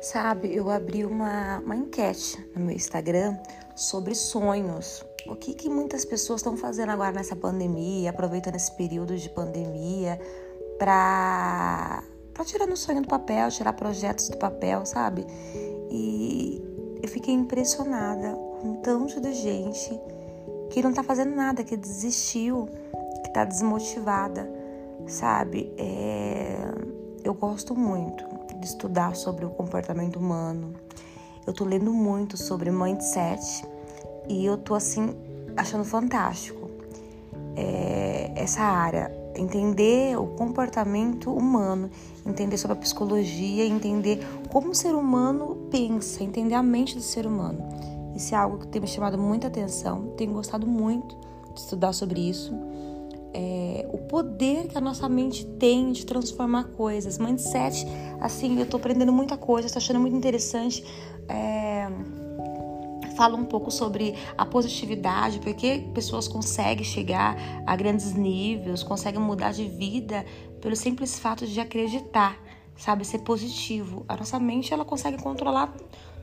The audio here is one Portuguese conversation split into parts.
Sabe, eu abri uma, uma enquete no meu Instagram sobre sonhos. O que, que muitas pessoas estão fazendo agora nessa pandemia, aproveitando esse período de pandemia para para tirar no sonho do papel, tirar projetos do papel, sabe? E eu fiquei impressionada com tanto de gente que não tá fazendo nada, que desistiu, que tá desmotivada, sabe? É... Eu gosto muito de estudar sobre o comportamento humano. Eu tô lendo muito sobre mindset e eu tô assim achando fantástico é, essa área, entender o comportamento humano, entender sobre a psicologia, entender como o ser humano pensa, entender a mente do ser humano. Isso é algo que tem me chamado muita atenção, tenho gostado muito de estudar sobre isso é, o poder que a nossa mente tem de transformar coisas. Mindset, assim, eu tô aprendendo muita coisa, tô achando muito interessante. É, fala um pouco sobre a positividade, porque pessoas conseguem chegar a grandes níveis, conseguem mudar de vida pelo simples fato de acreditar, sabe, ser positivo. A nossa mente ela consegue controlar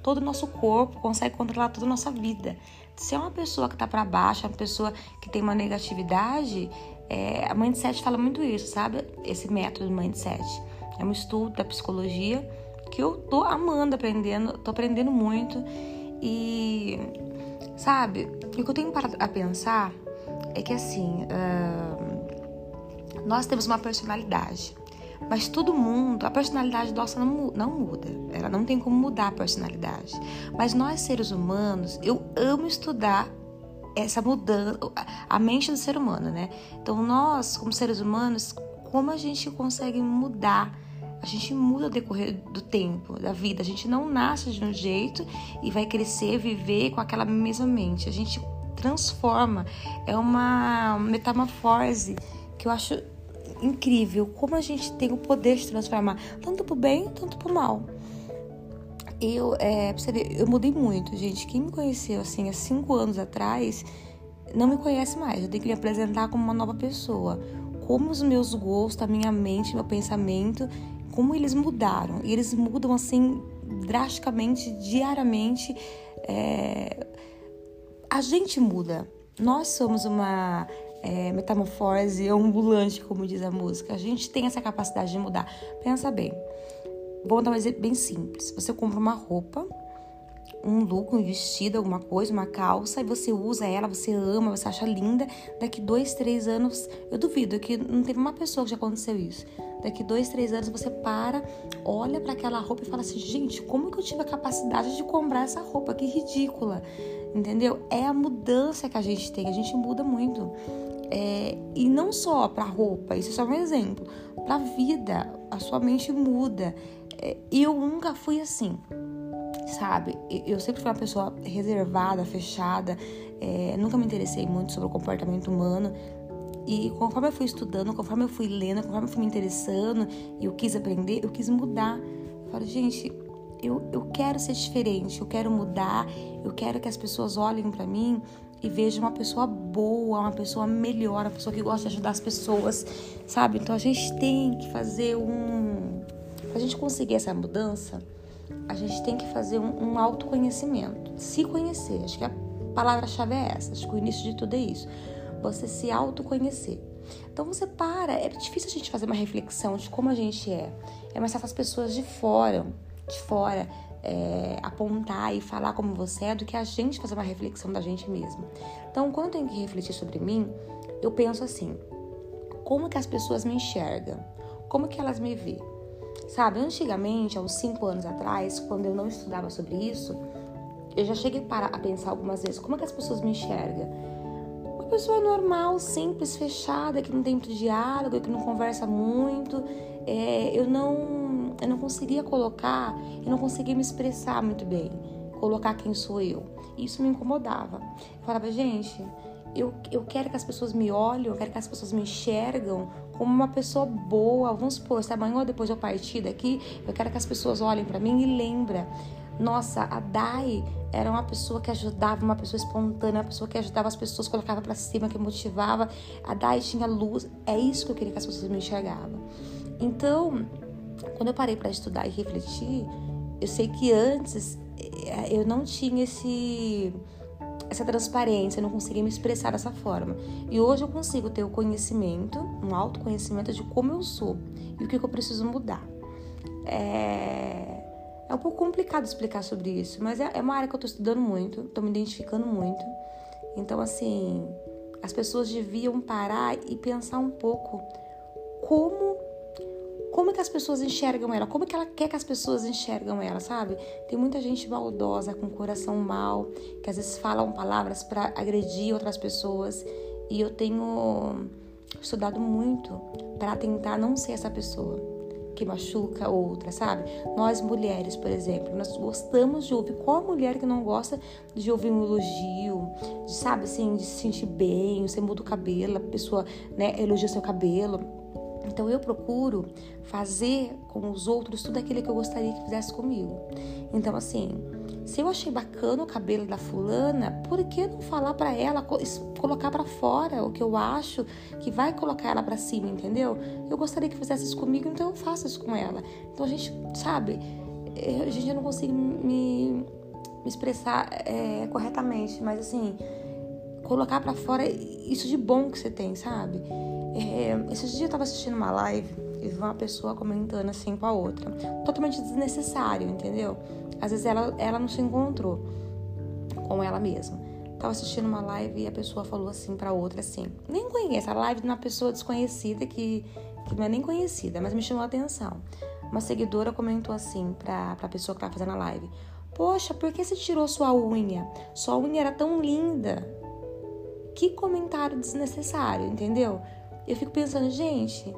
todo o nosso corpo, consegue controlar toda a nossa vida. Se é uma pessoa que está para baixo, é uma pessoa que tem uma negatividade, é, a Mindset fala muito isso, sabe? Esse método Mindset. É um estudo da psicologia que eu tô amando aprendendo, tô aprendendo muito. E, sabe, o que eu tenho para a pensar é que assim, uh, nós temos uma personalidade. Mas todo mundo, a personalidade nossa não, não muda. Ela não tem como mudar a personalidade. Mas nós, seres humanos, eu amo estudar essa mudança, a mente do ser humano, né? Então, nós, como seres humanos, como a gente consegue mudar? A gente muda ao decorrer do tempo, da vida. A gente não nasce de um jeito e vai crescer, viver com aquela mesma mente. A gente transforma. É uma metamorfose que eu acho incrível. Como a gente tem o poder de transformar, tanto pro bem, tanto pro mal. Eu, é, pra você ver, eu mudei muito, gente. Quem me conheceu assim há cinco anos atrás não me conhece mais. Eu tenho que me apresentar como uma nova pessoa. Como os meus gostos, a minha mente, meu pensamento, como eles mudaram. E eles mudam assim drasticamente, diariamente. É... A gente muda. Nós somos uma é, metamorfose ambulante, como diz a música. A gente tem essa capacidade de mudar. Pensa bem. Vou dar um exemplo bem simples. Você compra uma roupa, um look, um vestido, alguma coisa, uma calça, e você usa ela, você ama, você acha linda. Daqui dois, três anos, eu duvido que não teve uma pessoa que já aconteceu isso. Daqui dois, três anos você para, olha para aquela roupa e fala assim: gente, como que eu tive a capacidade de comprar essa roupa? Que ridícula, entendeu? É a mudança que a gente tem, a gente muda muito. É, e não só para roupa, isso é só um exemplo. Para a vida, a sua mente muda. É, eu nunca fui assim, sabe? Eu sempre fui uma pessoa reservada, fechada, é, nunca me interessei muito sobre o comportamento humano. E conforme eu fui estudando, conforme eu fui lendo, conforme eu fui me interessando e eu quis aprender, eu quis mudar. Eu falei, gente, eu, eu quero ser diferente, eu quero mudar, eu quero que as pessoas olhem para mim e vejam uma pessoa boa, uma pessoa melhor, uma pessoa que gosta de ajudar as pessoas, sabe? Então a gente tem que fazer um para a gente conseguir essa mudança, a gente tem que fazer um, um autoconhecimento, se conhecer. Acho que a palavra-chave é essa. Acho que o início de tudo é isso. Você se autoconhecer. Então você para. É difícil a gente fazer uma reflexão de como a gente é. É mais fácil as pessoas de fora, de fora, é, apontar e falar como você é do que a gente fazer uma reflexão da gente mesmo. Então, quando eu tenho que refletir sobre mim, eu penso assim: como que as pessoas me enxergam? Como que elas me veem? Sabe, antigamente, há uns 5 anos atrás, quando eu não estudava sobre isso, eu já cheguei para a pensar algumas vezes como é que as pessoas me enxergam. Uma pessoa normal, simples, fechada, que não tem muito diálogo, que não conversa muito. É, eu não eu não conseguia colocar, eu não conseguia me expressar muito bem, colocar quem sou eu. Isso me incomodava. Eu falava, gente, eu, eu quero que as pessoas me olhem, eu quero que as pessoas me enxergam como uma pessoa boa. Vamos supor, se amanhã ou depois eu partir daqui, eu quero que as pessoas olhem para mim e lembrem. Nossa, a Dai era uma pessoa que ajudava, uma pessoa espontânea, uma pessoa que ajudava as pessoas, colocava para cima, que motivava. A Dai tinha luz. É isso que eu queria que as pessoas me enxergavam. Então, quando eu parei para estudar e refletir, eu sei que antes eh, eu não tinha esse essa transparência, eu não conseguia me expressar dessa forma. E hoje eu consigo ter o conhecimento, um autoconhecimento de como eu sou e o que eu preciso mudar. É, é um pouco complicado explicar sobre isso, mas é, é uma área que eu estou estudando muito, estou me identificando muito. Então, assim, as pessoas deviam parar e pensar um pouco como como que as pessoas enxergam ela, como que ela quer que as pessoas enxergam ela, sabe? Tem muita gente maldosa, com coração mal, que às vezes falam palavras para agredir outras pessoas, e eu tenho estudado muito para tentar não ser essa pessoa que machuca outra, sabe? Nós mulheres, por exemplo, nós gostamos de ouvir. Qual mulher que não gosta de ouvir um elogio, de, sabe assim, de se sentir bem, você muda o cabelo, a pessoa, né, elogia seu cabelo então eu procuro fazer com os outros tudo aquilo que eu gostaria que fizesse comigo. Então assim, se eu achei bacana o cabelo da fulana, por que não falar para ela, colocar para fora o que eu acho que vai colocar ela para cima, entendeu? Eu gostaria que fizesse isso comigo, então eu faço isso com ela. Então a gente, sabe, a gente não consigo me, me expressar é, corretamente, mas assim, colocar para fora isso de bom que você tem, sabe? É, esses dias eu tava assistindo uma live e vi uma pessoa comentando assim com a outra. Totalmente desnecessário, entendeu? Às vezes ela, ela não se encontrou com ela mesma. Tava assistindo uma live e a pessoa falou assim pra outra assim: Nem conhece, a live de uma pessoa desconhecida que, que não é nem conhecida, mas me chamou a atenção. Uma seguidora comentou assim pra, pra pessoa que tava fazendo a live: Poxa, por que você tirou sua unha? Sua unha era tão linda. Que comentário desnecessário, entendeu? Eu fico pensando, gente,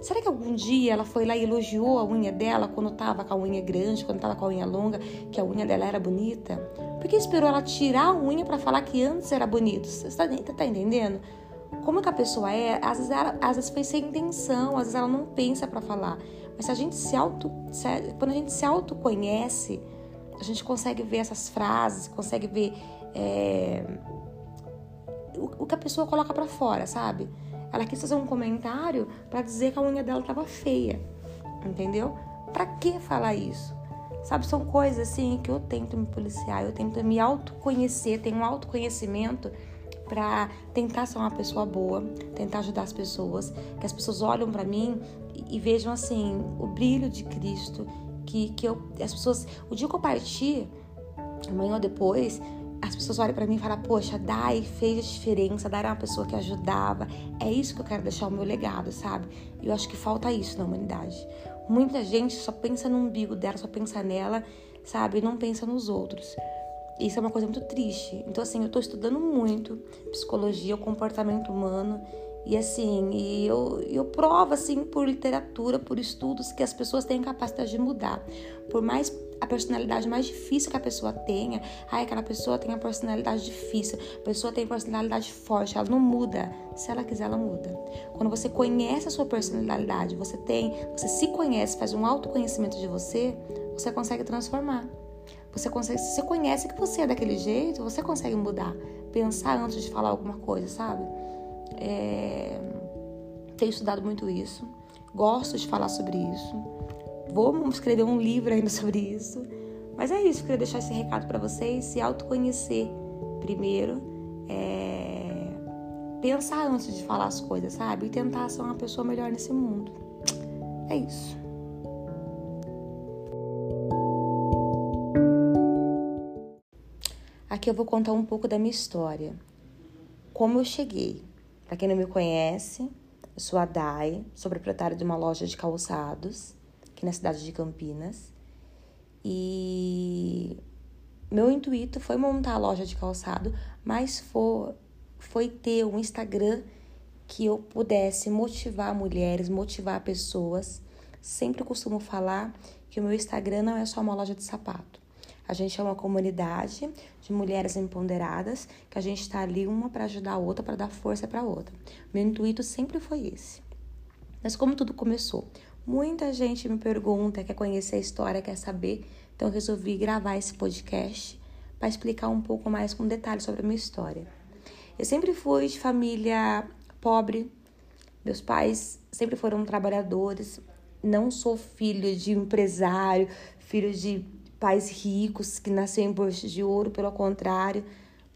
será que algum dia ela foi lá e elogiou a unha dela quando tava com a unha grande, quando tava com a unha longa, que a unha dela era bonita? Por que esperou ela tirar a unha para falar que antes era bonito? Você tá, tá entendendo? Como que a pessoa é? Às vezes, ela, às vezes foi sem intenção, às vezes ela não pensa para falar. Mas a gente se auto, se, quando a gente se autoconhece, a gente consegue ver essas frases, consegue ver é, o, o que a pessoa coloca para fora, sabe? Ela quis fazer um comentário para dizer que a unha dela tava feia. Entendeu? Para que falar isso? Sabe, são coisas assim que eu tento me policiar, eu tento me autoconhecer, tenho um autoconhecimento para tentar ser uma pessoa boa, tentar ajudar as pessoas, que as pessoas olham para mim e, e, vejam assim o brilho de Cristo, que que eu as pessoas, o dia que eu partir, amanhã ou depois, as pessoas olham para mim e falam: Poxa, Dai fez a diferença, Dai era uma pessoa que ajudava. É isso que eu quero deixar o meu legado, sabe? E eu acho que falta isso na humanidade. Muita gente só pensa no umbigo dela, só pensa nela, sabe? E não pensa nos outros. Isso é uma coisa muito triste. Então, assim, eu tô estudando muito psicologia, o comportamento humano. E assim, e eu, eu provo assim por literatura, por estudos, que as pessoas têm capacidade de mudar. Por mais a personalidade mais difícil que a pessoa tenha, ai, aquela pessoa tem a personalidade difícil, a pessoa tem personalidade forte, ela não muda. Se ela quiser, ela muda. Quando você conhece a sua personalidade, você tem, você se conhece, faz um autoconhecimento de você, você consegue transformar. Você consegue, se você conhece que você é daquele jeito, você consegue mudar. Pensar antes de falar alguma coisa, sabe? É... Tenho estudado muito isso. Gosto de falar sobre isso Vou escrever um livro ainda sobre isso. Mas é isso, queria deixar esse recado para vocês, se autoconhecer primeiro, é... pensar antes de falar as coisas, sabe? E tentar ser uma pessoa melhor nesse mundo. É isso. Aqui eu vou contar um pouco da minha história. Como eu cheguei. Para quem não me conhece, eu sou a Dai, sou proprietária de uma loja de calçados aqui na cidade de Campinas. E meu intuito foi montar a loja de calçado, mas foi, foi ter um Instagram que eu pudesse motivar mulheres, motivar pessoas. Sempre costumo falar que o meu Instagram não é só uma loja de sapato. A gente é uma comunidade de mulheres empoderadas que a gente está ali uma para ajudar a outra, para dar força para a outra. Meu intuito sempre foi esse. Mas como tudo começou? Muita gente me pergunta, quer conhecer a história, quer saber, então eu resolvi gravar esse podcast para explicar um pouco mais com detalhes sobre a minha história. Eu sempre fui de família pobre, meus pais sempre foram trabalhadores, não sou filho de empresário, filho de pais ricos que nasceram em bolsas de ouro, pelo contrário,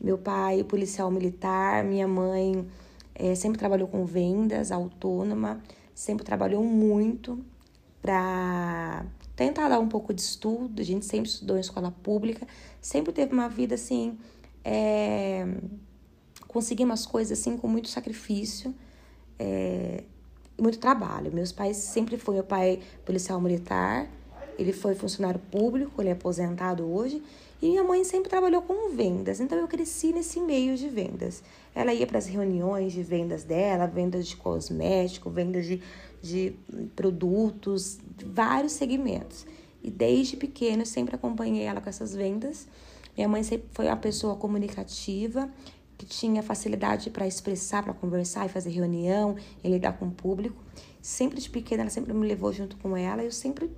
meu pai policial militar, minha mãe é, sempre trabalhou com vendas, autônoma, sempre trabalhou muito para tentar dar um pouco de estudo. A gente sempre estudou em escola pública, sempre teve uma vida assim, é, conseguimos as coisas assim com muito sacrifício. É, muito trabalho. Meus pais sempre foi meu pai policial militar, ele foi funcionário público, ele é aposentado hoje, e minha mãe sempre trabalhou com vendas, então eu cresci nesse meio de vendas. Ela ia para as reuniões de vendas dela, vendas de cosmético, vendas de, de produtos, vários segmentos. E desde pequeno eu sempre acompanhei ela com essas vendas. Minha mãe sempre foi uma pessoa comunicativa, que tinha facilidade para expressar, para conversar e fazer reunião e lidar com o público. Sempre de pequena, ela sempre me levou junto com ela e eu sempre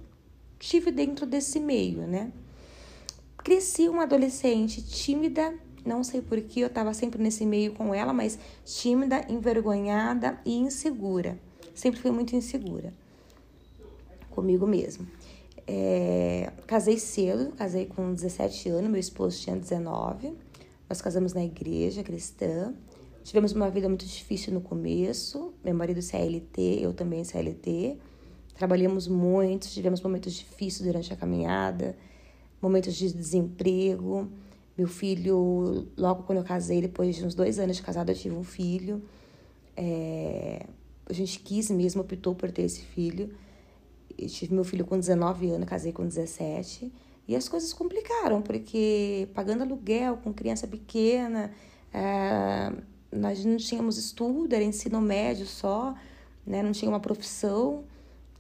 estive dentro desse meio, né? Cresci uma adolescente tímida, não sei porquê, eu estava sempre nesse meio com ela, mas tímida, envergonhada e insegura. Sempre fui muito insegura comigo mesmo. É, casei cedo, casei com 17 anos, meu esposo tinha 19. Nós casamos na igreja cristã. Tivemos uma vida muito difícil no começo. Meu marido CLT, eu também CLT. Trabalhamos muito, tivemos momentos difíceis durante a caminhada, momentos de desemprego. Meu filho, logo quando eu casei, depois de uns dois anos de casado, eu tive um filho. É... A gente quis mesmo, optou por ter esse filho. Eu tive meu filho com 19 anos, casei com 17. E as coisas complicaram, porque pagando aluguel com criança pequena, é, nós não tínhamos estudo, era ensino médio só, né? não tinha uma profissão.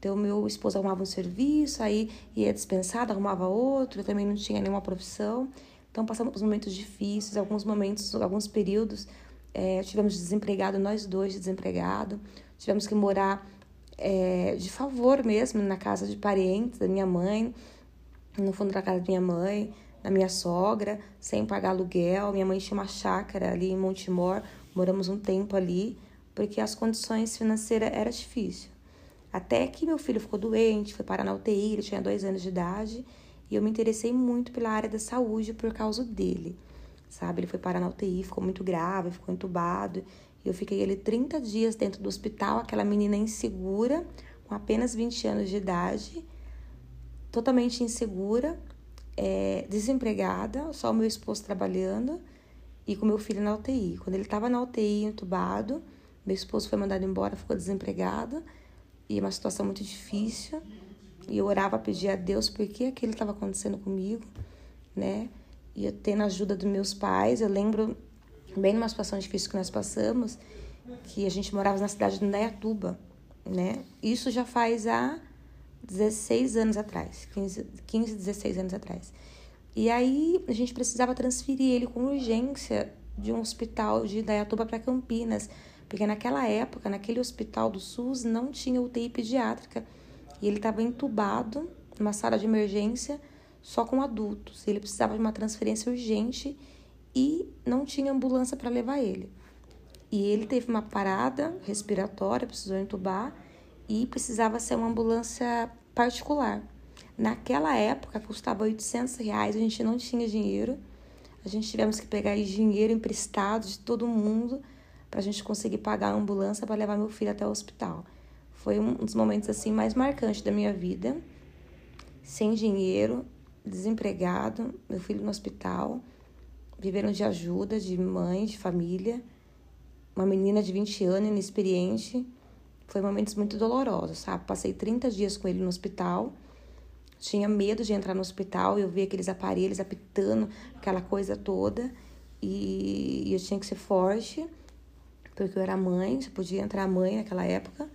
Então, meu esposo arrumava um serviço, aí ia dispensado, arrumava outro, eu também não tinha nenhuma profissão. Então, passamos momentos difíceis, alguns momentos, alguns períodos, é, tivemos desempregado, nós dois desempregados, tivemos que morar é, de favor mesmo na casa de parentes da minha mãe no fundo da casa da minha mãe, da minha sogra, sem pagar aluguel. Minha mãe tinha uma chácara ali em Montemor, moramos um tempo ali, porque as condições financeiras eram difíceis. Até que meu filho ficou doente, foi parar na UTI, ele tinha dois anos de idade, e eu me interessei muito pela área da saúde por causa dele, sabe? Ele foi parar na UTI, ficou muito grave, ficou entubado, e eu fiquei ele 30 dias dentro do hospital, aquela menina insegura, com apenas 20 anos de idade, totalmente insegura, é, desempregada, só o meu esposo trabalhando e com meu filho na UTI. Quando ele estava na UTI, entubado, meu esposo foi mandado embora, ficou desempregado e uma situação muito difícil. E eu orava, pedir a Deus por que aquilo estava acontecendo comigo, né? E eu tendo a ajuda dos meus pais, eu lembro bem numa situação difícil que nós passamos, que a gente morava na cidade de Indaiatuba, né? Isso já faz a 16 anos atrás, 15, 15, 16 anos atrás. E aí a gente precisava transferir ele com urgência de um hospital de Dayatuba para Campinas, porque naquela época, naquele hospital do SUS, não tinha UTI pediátrica e ele estava entubado numa sala de emergência só com adultos. Ele precisava de uma transferência urgente e não tinha ambulância para levar ele. E ele teve uma parada respiratória, precisou entubar e precisava ser uma ambulância particular. Naquela época custava 800 reais, a gente não tinha dinheiro, a gente tivemos que pegar dinheiro emprestado de todo mundo para a gente conseguir pagar a ambulância para levar meu filho até o hospital. Foi um dos momentos assim mais marcantes da minha vida. Sem dinheiro, desempregado, meu filho no hospital, vivendo de ajuda de mãe, de família, uma menina de 20 anos, inexperiente, foi momentos muito dolorosos, sabe? Passei 30 dias com ele no hospital. Tinha medo de entrar no hospital, eu via aqueles aparelhos apitando, aquela coisa toda. E eu tinha que ser forte, porque eu era mãe, só podia entrar mãe naquela época.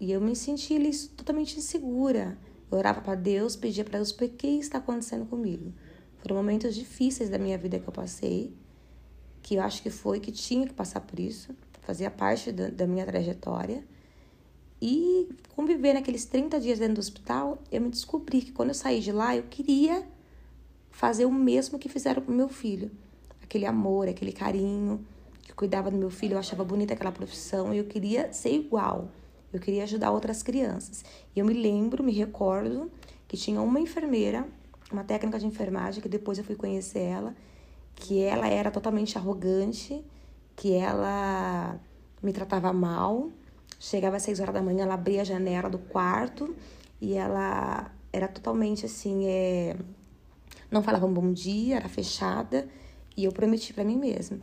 E eu me senti ali totalmente insegura. Eu orava para Deus, pedia para Deus, por que está acontecendo comigo? Foram momentos difíceis da minha vida que eu passei, que eu acho que foi que tinha que passar por isso, fazia parte da, da minha trajetória. E conviver naqueles 30 dias dentro do hospital, eu me descobri que quando eu saí de lá, eu queria fazer o mesmo que fizeram com meu filho. Aquele amor, aquele carinho, cuidava do meu filho, eu achava bonita aquela profissão, e eu queria ser igual. Eu queria ajudar outras crianças. E eu me lembro, me recordo, que tinha uma enfermeira uma técnica de enfermagem que depois eu fui conhecer ela, que ela era totalmente arrogante, que ela me tratava mal. Chegava às seis horas da manhã, ela abria a janela do quarto e ela era totalmente assim, é... não falava um bom dia, era fechada. E eu prometi para mim mesma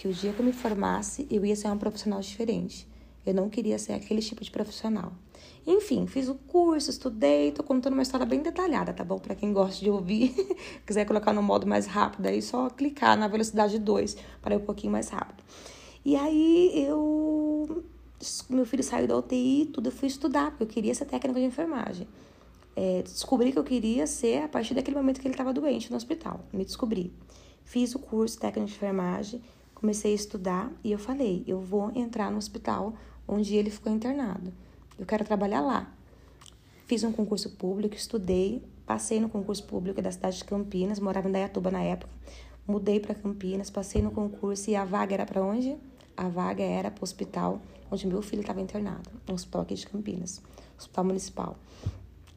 que o dia que eu me formasse, eu ia ser uma profissional diferente. Eu não queria ser aquele tipo de profissional. Enfim, fiz o curso, estudei, tô contando uma história bem detalhada, tá bom? Para quem gosta de ouvir, quiser colocar no modo mais rápido, aí só clicar na velocidade 2 para ir um pouquinho mais rápido. E aí eu meu filho saiu da UTI, tudo eu fui estudar, porque eu queria ser técnica de enfermagem. É, descobri que eu queria ser a partir daquele momento que ele estava doente no hospital. Me descobri. Fiz o curso técnico de enfermagem, comecei a estudar e eu falei, eu vou entrar no hospital onde ele ficou internado. Eu quero trabalhar lá. Fiz um concurso público, estudei, passei no concurso público da cidade de Campinas, morava em Dayatuba na época. Mudei para Campinas, passei no concurso e a vaga era para onde? A vaga era para o hospital onde meu filho estava internado, no hospital aqui de Campinas, hospital municipal.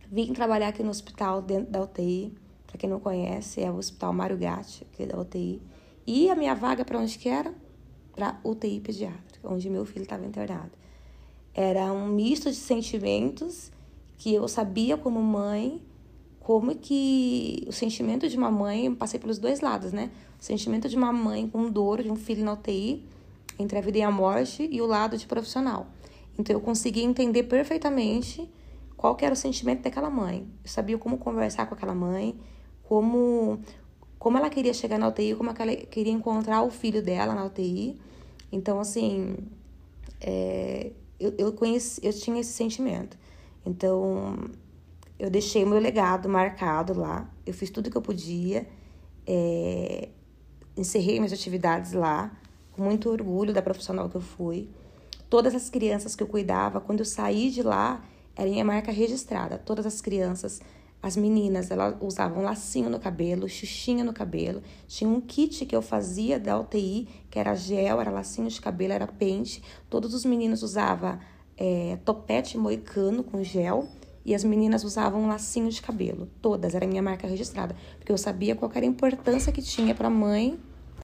Vim trabalhar aqui no hospital dentro da UTI, para quem não conhece, é o Hospital Mário Gatti, aqui da UTI. E a minha vaga para onde que era? Para UTI pediátrica, onde meu filho estava internado. Era um misto de sentimentos que eu sabia como mãe, como que o sentimento de uma mãe, passei pelos dois lados, né? O sentimento de uma mãe com dor de um filho na UTI, entre a vida e a morte, e o lado de profissional. Então eu conseguia entender perfeitamente qual era o sentimento daquela mãe. Eu sabia como conversar com aquela mãe, como como ela queria chegar na UTI, como ela queria encontrar o filho dela na UTI. Então, assim, é, eu, eu, conheci, eu tinha esse sentimento. Então, eu deixei meu legado marcado lá. Eu fiz tudo que eu podia. É, encerrei minhas atividades lá, com muito orgulho da profissional que eu fui. Todas as crianças que eu cuidava, quando eu saí de lá, era minha marca registrada. Todas as crianças, as meninas, elas usavam lacinho no cabelo, xuxinha no cabelo. Tinha um kit que eu fazia da UTI, que era gel, era lacinho de cabelo, era pente. Todos os meninos usavam é, topete moicano com gel e as meninas usavam um lacinho de cabelo. Todas, era minha marca registrada, porque eu sabia qual era a importância que tinha para a mãe